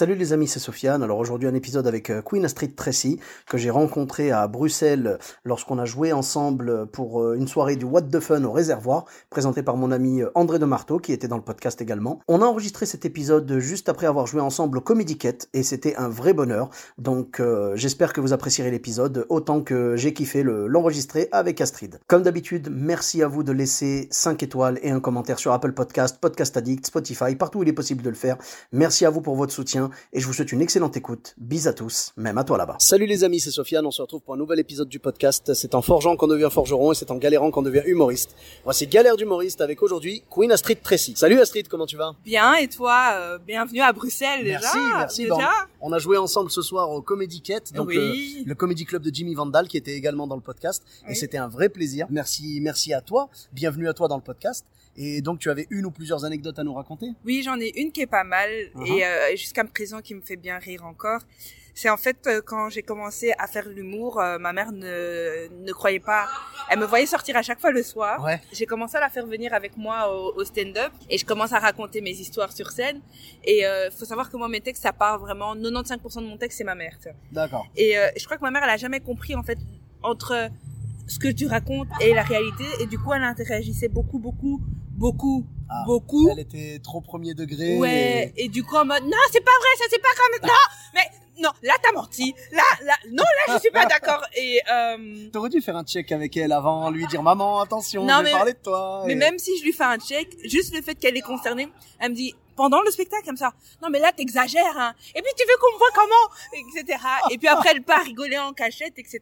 Salut les amis, c'est Sofiane. Alors aujourd'hui un épisode avec euh, Queen Astrid Tracy que j'ai rencontré à Bruxelles lorsqu'on a joué ensemble pour euh, une soirée du What the Fun au réservoir, présenté par mon ami euh, André de Marteau qui était dans le podcast également. On a enregistré cet épisode juste après avoir joué ensemble au Comedy Cat et c'était un vrai bonheur. Donc j'espère que vous apprécierez l'épisode autant que j'ai kiffé l'enregistrer avec Astrid. Comme d'habitude, merci à vous de laisser 5 étoiles et un commentaire sur Apple Podcast, Podcast Addict, Spotify, partout où il est possible de le faire. Merci à vous pour votre soutien et je vous souhaite une excellente écoute. Bis à tous, même à toi là-bas. Salut les amis, c'est Sofiane, on se retrouve pour un nouvel épisode du podcast. C'est en forgeant qu'on devient forgeron et c'est en galérant qu'on devient humoriste. Voici Galère d'humoriste avec aujourd'hui Queen Astrid Tracy. Salut Astrid, comment tu vas? Bien, et toi euh, Bienvenue à Bruxelles déjà. Merci, merci. Déjà on a joué ensemble ce soir au Comedy Cat, donc oui. le, Comedy Club de Jimmy Vandal qui était également dans le podcast. Et c'était un vrai plaisir. Merci, merci à toi. Bienvenue à toi dans le podcast. Et donc, tu avais une ou plusieurs anecdotes à nous raconter? Oui, j'en ai une qui est pas mal Uh-huh. et euh, jusqu'à présent qui me fait bien rire encore. C'est en fait euh, quand j'ai commencé à faire l'humour, euh, ma mère ne, ne croyait pas. Elle me voyait sortir à chaque fois le soir. Ouais. J'ai commencé à la faire venir avec moi au, au stand-up et je commence à raconter mes histoires sur scène. Et euh, faut savoir que moi mes textes, ça part vraiment 95% de mon texte c'est ma mère. D'accord. Et je crois que ma mère, elle a jamais compris en fait entre ce que tu racontes et la réalité. Et du coup, elle interagissait beaucoup, beaucoup, beaucoup, Ah, beaucoup. Elle était trop premier degré. Ouais. Et du coup, en mode, non, c'est pas vrai, ça c'est pas comme, non, mais, non, là t'as menti. Là, là, non, là je suis pas d'accord. Et, euh, T'aurais dû faire un check avec elle avant, lui dire maman, attention, Non, je vais mais- parler de toi. mais et- même si je lui fais un check, juste le fait qu'elle est concernée, elle me dit, pendant le spectacle, comme ça, non, mais là t'exagères, hein. Et puis tu veux qu'on me voit comment, etc. Et puis après, elle part rigoler en cachette, etc.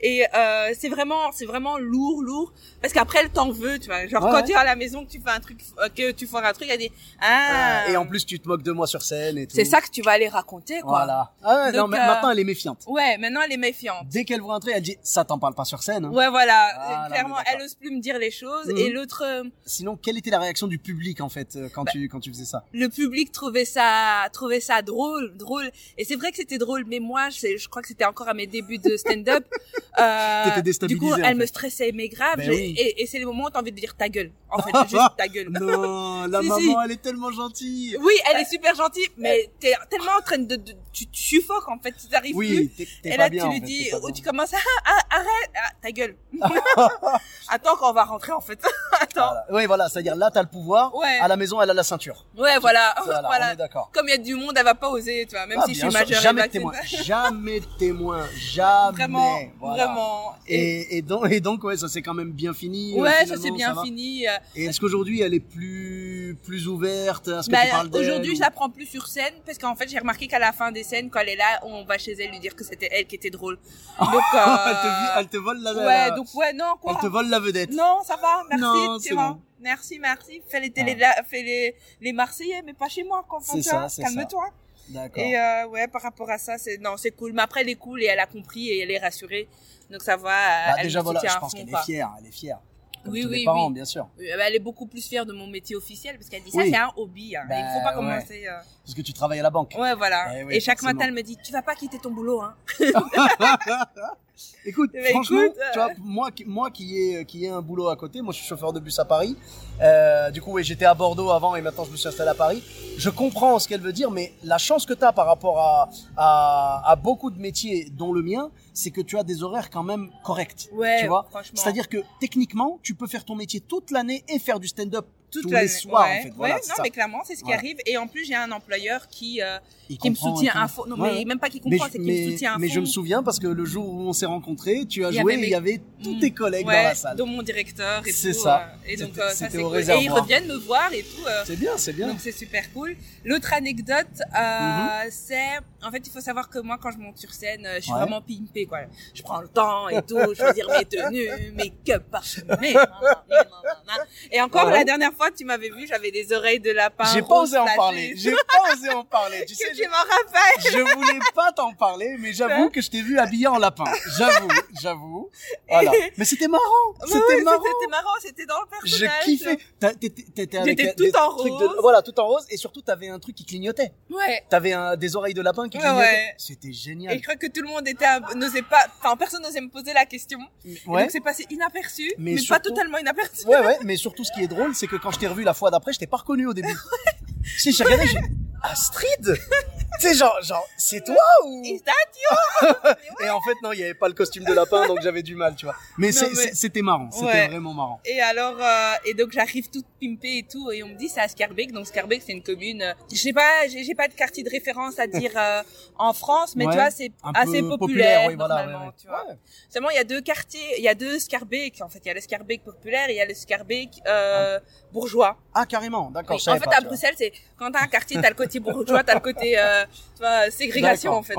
Et, euh, c'est vraiment, c'est vraiment lourd, lourd. Parce qu'après, elle t'en veut, tu vois. Genre, Ouais. quand tu es à la maison, que tu fais un truc, euh, que tu fais un truc, elle dit, ah. Et en plus, tu te moques de moi sur scène et tout. c'est ça que tu vas aller raconter, quoi. Voilà. Ah non, mais euh, maintenant, elle est méfiante. Ouais, maintenant elle est méfiante. Dès qu'elle voit un truc, elle dit, ça t'en parle pas sur scène. hein. Ouais, voilà. Ah, Clairement, elle ose plus me dire les choses. Mhm. Et l'autre, Sinon, quelle était la réaction du public, en fait, quand Bah, tu, quand tu faisais ça? Le public trouvait ça, trouvait ça drôle, drôle. Et c'est vrai que c'était drôle, mais moi, je, je crois que c'était encore à mes débuts de stand-up. Euh, du coup, en elle fait. me stressait, mais grave. Ben oui. Et, et c'est les moments où t'as envie de dire ta gueule. En fait, juste ta gueule. Non, la Si, maman, si. elle est tellement gentille. Oui, elle est super gentille, mais t'es tellement en train de, de tu, tu suffoques en fait, tu t'arrives plus. Oui, t'es t'es Et là, bien. tu lui dis, ou tu commences à, ah, arrête, ah, ta gueule. Attends qu'on va rentrer, en fait. Attends. Voilà. Oui, voilà, c'est-à-dire là, t'as le pouvoir. Ouais. À la maison, elle a la ceinture. Ouais, voilà. Voilà, voilà. d'accord. Comme il y a du monde, elle va pas oser, tu vois, même Ah, si je suis majeure jamais de témoin. jamais de témoin. Jamais. Vraiment, Voilà. vraiment. Et, Et, donc, et donc, ouais, ça s'est quand même bien fini. euh, ouais, ça s'est bien fini. euh. Et est-ce qu'aujourd'hui, elle est plus, plus ouverte Bah, aujourd'hui, ou- je la prends plus sur scène parce qu'en fait, j'ai remarqué qu'à la fin des scènes, quand elle est là, on va chez elle lui dire que c'était elle qui était drôle. Donc, euh, elle, te, vi- elle te vole la ouais, la- donc ouais, non, quoi. Elle te vole la vedette. Non, ça va, merci, tu c'est vois. bon. Merci, merci. Fais les télé, la- fais les, les Marseillais, mais pas chez moi, quand Calme-toi. D'accord. Et euh, ouais, par rapport à ça, c'est non, c'est cool. Mais après, elle est cool et elle a compris et elle est rassurée. Donc ça va. Bah, elle déjà, voilà, je pense qu'elle est fière. Elle est fière. Comme Oui, oui, parents, oui. bien sûr. Elle est beaucoup plus fière de mon métier officiel parce qu'elle dit ça, c'est un hobby. Hein. Bah, Il faut pas ouais. commencer. euh. Parce que tu travailles à la banque. Ouais, voilà. Eh et chaque forcément. matin, elle me dit, tu vas pas quitter ton boulot, hein. Écoute, Bah, franchement, écoute, tu vois, euh. moi, qui- moi qui ai, qui ai un boulot à côté, moi je suis chauffeur de bus à Paris. Euh, du coup, oui, j'étais à Bordeaux avant et maintenant je me suis installé à Paris. Je comprends ce qu'elle veut dire, mais la chance que tu as par rapport à, à, à beaucoup de métiers, dont le mien, c'est que tu as des horaires quand même corrects. Ouais, tu vois? franchement. C'est-à-dire que techniquement, tu peux faire ton métier toute l'année et faire du stand-up Toute tous la- les soirs, ouais, en fait. Voilà, ouais, c'est non, ça. mais clairement, c'est ce qui Voilà. arrive. Et en plus, j'ai un employeur qui, euh, qui me soutient à fond. Non, mais même pas qui comprend, je- c'est qu'il me soutient à fond. mais je me souviens parce que le jour où on s'est rencontrés, tu as Il joué avait et il mes- y avait tous Mm. tes collègues dans la salle. dont mon directeur et C'est tout. ça. euh, et donc, euh, ça, c'est au cool. Et ils reviennent me voir et tout. C'est bien, c'est bien. Donc c'est super cool. L'autre anecdote, Mhm. c'est, en fait, il faut savoir que moi, quand je monte sur scène, je suis vraiment pimpée, quoi. Je prends le temps et tout, choisir mes tenues, mes cups parfumés. Et encore, la dernière fois, fois tu m'avais vu, j'avais des oreilles de lapin. J'ai pas osé en parler. J'ai pas osé en parler. Tu sais, Que je, tu m'en rappelles. je voulais pas t'en parler, mais j'avoue que je t'ai vu habillé en lapin. J'avoue, j'avoue. Voilà. Mais c'était marrant. C'était marrant. C'était marrant, c'était dans le Je personnage. kiffais. T'as- T'étais avec tout des en trucs rose. De, voilà, tout en rose. Et surtout, t'avais un truc qui clignotait. Ouais. T'avais des oreilles de lapin qui clignotaient. ouais. C'était Et génial. je crois que tout le monde était, n'osait pas, enfin personne n'osait me poser la question. Et Ouais. donc c'est passé inaperçu, Mais mais, surtout- pas totalement inaperçu. Ouais, ouais, mais surtout ce qui est drôle, c'est que quand je t'ai revu la fois d'après, je t'ai pas reconnu au début. si, j'ai regardé, j'ai Astrid? Tu sais, genre, genre, c'est toi ou? Is that Et en fait, non, il y avait pas le costume de lapin, donc j'avais du mal, tu vois. Mais, c'était marrant, c'était Ouais. vraiment marrant. Et alors, euh, et donc j'arrive toute pimpée et tout, et on me dit c'est à Scarbeck. Donc Scarbeck c'est une commune, euh, je sais pas, j'ai j'ai pas de quartier de référence à dire euh, en France, mais Ouais, tu vois c'est assez peu populaire, oui, voilà, normalement, ouais. tu vois. Seulement il y a deux quartiers, il y a deux Scarbeck. En fait, il y a le Scarbeck populaire et il y a le Scarbeck euh, bourgeois. Ah, carrément, d'accord. Oui. En fait, pas, à. Bruxelles, c'est quand t'as un quartier, t'as le côté bourgeois, t'as le côté, euh, tu vois, ségrégation en fait.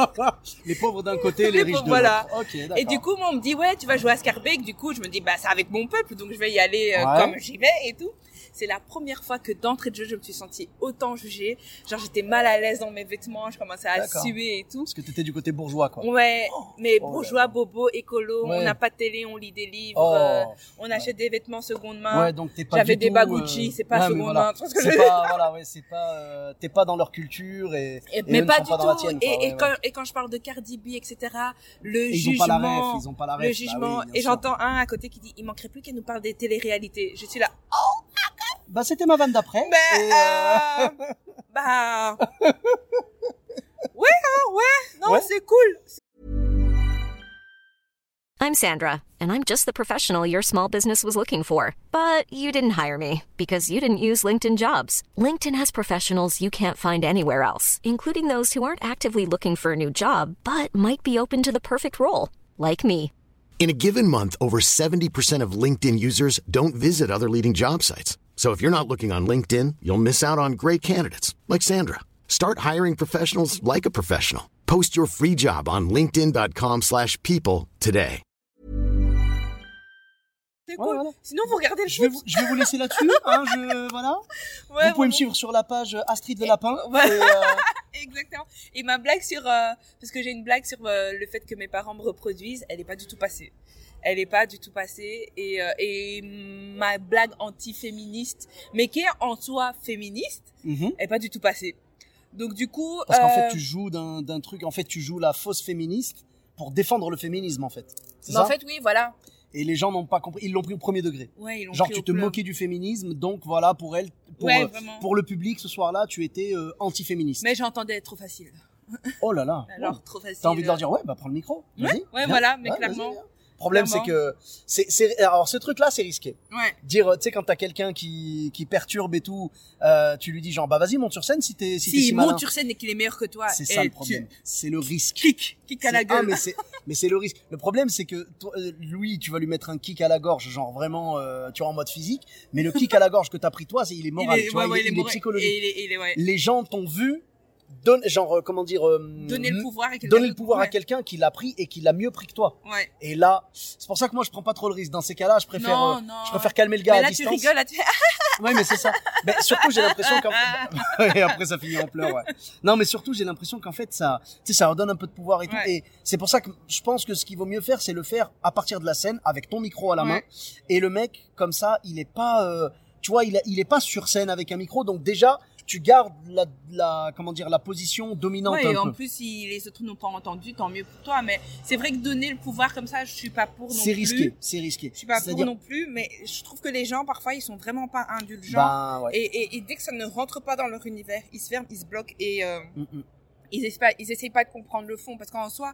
les pauvres d'un côté, les, Les riches de l'autre. Et du coup, moi, on me dit, ouais, tu vas jouer à Scarbeck. Du coup, je me dis, bah, c'est avec mon peuple, donc je vais y aller euh, Ouais. comme j'y vais et tout. C'est la première fois que d'entrée de jeu, je me suis sentie autant jugée. Genre, j'étais mal à l'aise dans mes vêtements, je commençais à suer et tout. Parce que t'étais du côté bourgeois, quoi. Ouais, mais oh bourgeois, bobo, écolo, Ouais. on n'a pas de télé, on lit des livres, Oh. euh, on achète des vêtements seconde main. Ouais, donc t'es pas J'avais des tout, Bagucci, euh, c'est pas ouais, seconde voilà. main. Tu vois ce que je pas, voilà, ouais, c'est pas, euh, t'es pas dans leur culture et, Et- et mais eux pas ne du pas tout. tienne, et, quand, et quand je parle de Cardi B, etc., le Et ils ont jugement, pas la ref, ils ont pas la ref. le jugement, et j'entends un à côté qui dit, il manquerait plus qu'elle nous parle des téléréalités. Je suis là, Bah, c'était ma vanne d'après. ben, euh, euh, bah, ouais, hein, ouais, non, Ouais. c'est cool. I'm Sandra, and I'm just the professional your small business was looking for. But you didn't hire me because you didn't use LinkedIn jobs. LinkedIn has professionals you can't find anywhere else, including those who aren't actively looking for a new job but might be open to the perfect role, like me. In a given month, over 70% of LinkedIn users don't visit other leading job sites. So if you're not looking on LinkedIn, you'll miss out on great candidates like Sandra. Start hiring professionals like a professional. Post your free job on linkedin.com/people slash people today. C'est Ouais, cool. voilà. Sinon, vous regardez le Je vais, foot. vous, je vais vous laisser là-dessus, hein, je, voilà. Ouais, vous pouvez me vraiment. suivre sur la page Astrid le Lapin. Ouais. Et, euh, Exactement. Et ma blague sur, euh, parce que j'ai une blague sur euh, le fait que mes parents me reproduisent, elle est pas du tout passée. Elle est pas du tout passée. Et, euh, et ma blague anti-féministe, mais qui est en soi féministe, elle est pas du tout passée. Donc du coup, Parce qu'en euh, fait, tu joues d'un truc, en fait, tu joues la fausse féministe pour défendre le féminisme, en fait. Mais ça en fait oui, voilà. Et les gens n'ont pas compris, ils l'ont pris au premier degré. Ouais, ils l'ont Genre, pris tu te moquais du féminisme, donc voilà, pour elle, pour, Ouais, euh, pour le public, ce soir-là, tu étais euh, anti-féministe. Mais j'entendais être trop facile. Oh là là. Alors Oh. trop facile. T'as envie de leur dire, ouais, bah prends le micro. Vas-y, ouais, viens. voilà, mais clairement. Problème, c'est que, c'est, c'est, alors ce truc-là, c'est risqué. Ouais. Dire, tu sais, quand t'as quelqu'un qui, qui perturbe et tout, euh, tu lui dis genre, bah vas-y, monte sur scène si t'es, si, t'es Si si il malin. monte sur scène et qu'il est meilleur que toi, C'est ça le tu- problème. C'est le risque. Kick, kick à la gueule. Ah, mais c'est, mais c'est le risque. Le problème, c'est que toi, euh, Louis, tu vas lui mettre un kick à la gorge, genre vraiment, euh, tu vois, en mode physique. Mais le kick à la gorge que t'as pris toi, c'est, il est Il moral, est- tu vois, ouais, ouais, il, est- il est moral. psychologique. Et il est, il est, ouais. Les gens t'ont vu, donne, genre, euh, comment dire, euh, Donner le pouvoir à quelqu'un donner le pouvoir à quelqu'un qui l'a pris et qui l'a mieux pris que toi. Ouais. Et là, c'est pour ça que moi, je prends pas trop le risque. Dans ces cas-là, je préfère, Non, euh, non. je préfère calmer le gars Mais à là, tu distance. rigoles, là, tu Ouais, mais c'est ça. Mais surtout, j'ai l'impression qu'en et après, ça finit en pleurs, ouais. Non, mais surtout, j'ai l'impression qu'en fait, ça, tu sais, ça redonne un peu de pouvoir et tout. Et c'est pour ça que je pense que ce qu'il vaut mieux faire, c'est le faire à partir de la scène, avec ton micro à la main. Et le mec, comme ça, il est pas, euh, tu vois, il, a- il est pas sur scène avec un micro. Donc déjà, tu gardes la, la comment dire, la position dominante Ouais, et un en peu. plus, si les autres n'ont pas entendu, tant mieux pour toi. Mais c'est vrai que donner le pouvoir comme ça, je suis pas pour non C'est risqué, c'est risqué. Je suis pas pour non plus, mais je trouve que les gens, parfois, ils sont vraiment pas indulgents. bah, ouais. et, et, et dès que ça ne rentre pas dans leur univers, ils se ferment, ils se bloquent et euh, Mm, mm. ils essayent pas, ils essayent pas de comprendre le fond. Parce qu'en soi,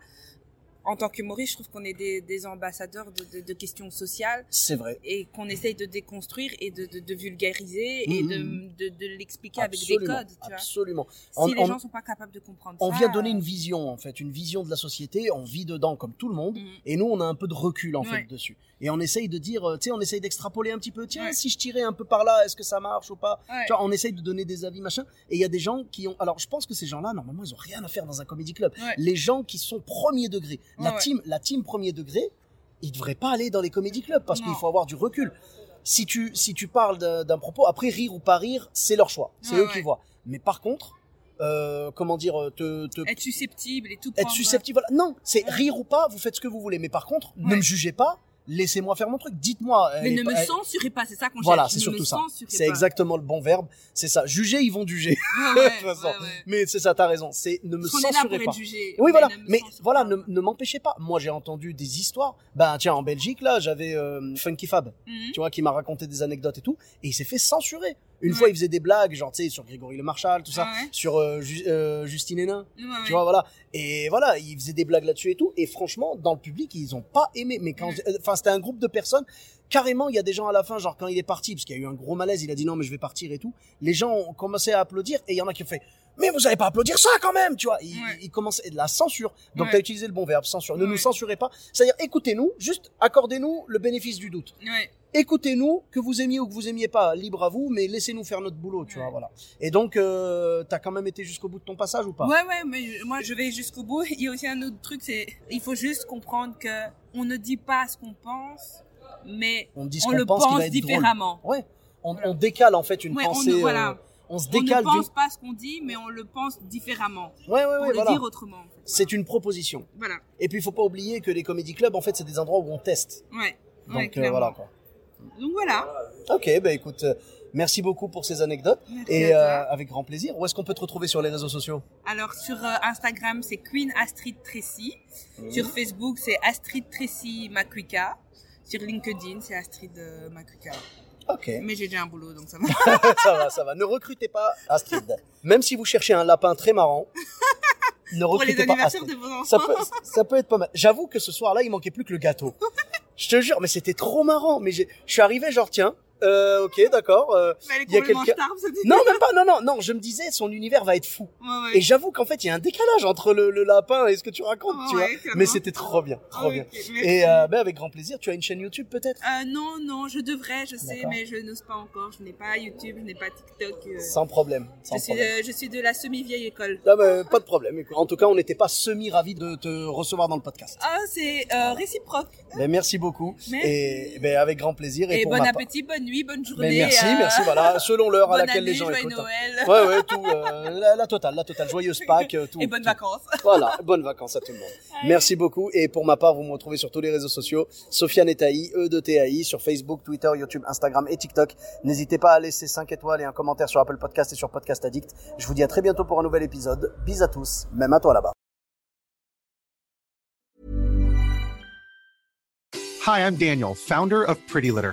en tant qu'humoriste, je trouve qu'on est des, des ambassadeurs de, de, de questions sociales C'est vrai. et qu'on essaye de déconstruire et de, vulgariser et Mhm. de, l'expliquer avec des codes. Tu vois. absolument. Si On- les on- gens sont pas capables de comprendre On ça, vient donner euh, une vision, en fait, une vision de la société. On vit dedans comme tout le monde. Mhm. Et nous, on a un peu de recul, en fait, dessus. Et on essaye de dire, euh, tu sais, on essaye d'extrapoler un petit peu. Tiens, Ouais. si je tirais un peu par là, est-ce que ça marche ou pas? Ouais. Tu vois, on essaye de donner des avis, machin. Et il y a des gens qui ont. Alors, je pense que ces gens-là, normalement, ils ont rien à faire dans un comédie club. Les gens qui sont premier degré, la Ouais, ouais. team, la team premier degré, ils devraient pas aller dans les comédie clubs parce qu'il faut avoir du recul. si tu si tu parles d'un propos, après rire ou pas rire, c'est leur choix, c'est Ouais, eux qui voient. Mais par contre, euh, comment dire, te, te Être susceptible et tout. être susceptible. Voilà. Non, c'est rire ou pas, vous faites ce que vous voulez. Mais par contre, ne me jugez pas. Laissez-moi faire mon truc. Dites-moi. Mais ne me censurez pas, c'est ça qu'on Voilà, c'est surtout ça. C'est exactement le bon verbe. C'est ça. Juger, ils vont juger. Ouais, de toute façon. Mais c'est ça, t'as raison. C'est ne me censurez pas. Oui, voilà. Mais voilà, ne m'empêchez pas. Moi, j'ai entendu des histoires. Ben, tiens, en Belgique, là, j'avais euh, Funky Fab, Mhm. tu vois, qui m'a raconté des anecdotes et tout. Et il s'est fait censurer. Une Ouais. fois, il faisait des blagues, genre, tu sais, sur Grégory Le Marchal, tout ça, ouais. sur euh, Ju- euh, Justine Hénin. Ouais. Tu vois, voilà. Et voilà, ils faisaient des blagues là-dessus et tout. Et franchement, dans le public, ils ont pas aimé. Mais quand, enfin, c'était un groupe de personnes. Carrément, il y a des gens à la fin, genre quand il est parti, parce qu'il y a eu un gros malaise, il a dit non, mais je vais partir et tout. Les gens ont commencé à applaudir et il y en a qui ont fait, mais vous allez pas applaudir ça quand même, tu vois. Ils, Ouais. commençaient de la censure. Donc Ouais. t'as utilisé le bon verbe, censure. Ne Ouais. nous censurez pas. C'est-à-dire, écoutez-nous, juste accordez-nous le bénéfice du doute. Écoutez-nous, que vous aimiez ou que vous aimiez pas, libre à vous, mais laissez-nous faire notre boulot, tu vois, voilà. Et donc, euh, t'as quand même été jusqu'au bout de ton passage ou pas? Ouais, ouais, mais je- moi je vais jusqu'au bout. Il y a aussi un autre truc, c'est il faut juste comprendre que on ne dit pas ce qu'on pense, mais On dit ce on le pense être drôle. différemment. Ouais. On, Voilà. on décale en fait une on pensée. ne- voilà. euh, on se On ne pense pas ce qu'on dit, mais on le pense différemment. Ouais, ouais, Pour le voilà. dire autrement. en fait. C'est une proposition. Voilà. Et puis il faut pas oublier que les comédie clubs, en fait, c'est des endroits où on teste. Ouais. Donc euh, voilà quoi. Donc voilà. Ok, bah écoute, euh, merci beaucoup pour ces anecdotes Merci et euh, avec grand plaisir. Où est-ce qu'on peut te retrouver sur les réseaux sociaux? Alors sur Instagram, c'est Queen Astrid Tracy. Sur Facebook, c'est Astrid Tracy Makwika. Sur LinkedIn, c'est Astrid Makwika. Ok, Mais j'ai déjà un boulot, donc ça va. ça va, ça va. Ne recrutez pas Astrid. Même si vous cherchez un lapin très marrant, ne Pour les recrutez pas anniversaires Astrid. de vos enfants. Ça peut, ça peut être pas mal. J'avoue que ce soir-là, il manquait plus que le gâteau. Je te jure, mais c'était trop marrant. Mais j'ai- je suis arrivé genre tiens, euh, ok, d'accord. euh, Mais il y a quelqu'un- Non, même pas. Non, non, non. Je me disais, son univers va être fou. Ouais, ouais. Et j'avoue qu'en fait, il y a un décalage entre le, le lapin et ce que tu racontes, tu vois. Mais c'était trop bien, trop bien. merci. Et euh, ben avec grand plaisir. Tu as une chaîne YouTube peut-être? Euh, non, non, je devrais, je sais, mais je n'ose pas encore. Je n'ai pas YouTube, je n'ai pas TikTok. euh, Sans problème. Sans je, suis problème. de, je suis de la semi-vieille école. Ah, ben, pas de problème. En tout cas, on n'était pas semi ravis de te recevoir dans le podcast. Ah, c'est euh, réciproque. Ben, merci beaucoup. Merci. Et ben, avec grand plaisir. Et, Et pour bon ma appétit, bonne nuit, bonne journée. merci, euh, merci. Voilà, selon l'heure à laquelle année, les gens joyeux écoutent. Noël. Ouais, ouais, tout. euh, la, la totale, la totale. Joyeuse Pâques, euh, tout. Et bonnes tout. vacances. Voilà, bonnes vacances à tout le monde. Merci beaucoup. Et pour ma part, vous me retrouvez sur tous les réseaux sociaux. Sofiane Etaï, E de TAI, sur Facebook, Twitter, YouTube, Instagram et TikTok. N'hésitez pas à laisser 5 étoiles et un commentaire sur Apple Podcast et sur Podcast Addict. Je vous dis à très bientôt pour un nouvel épisode. Bis à tous, même à toi là-bas. Hi, I'm Daniel, founder of Pretty Litter.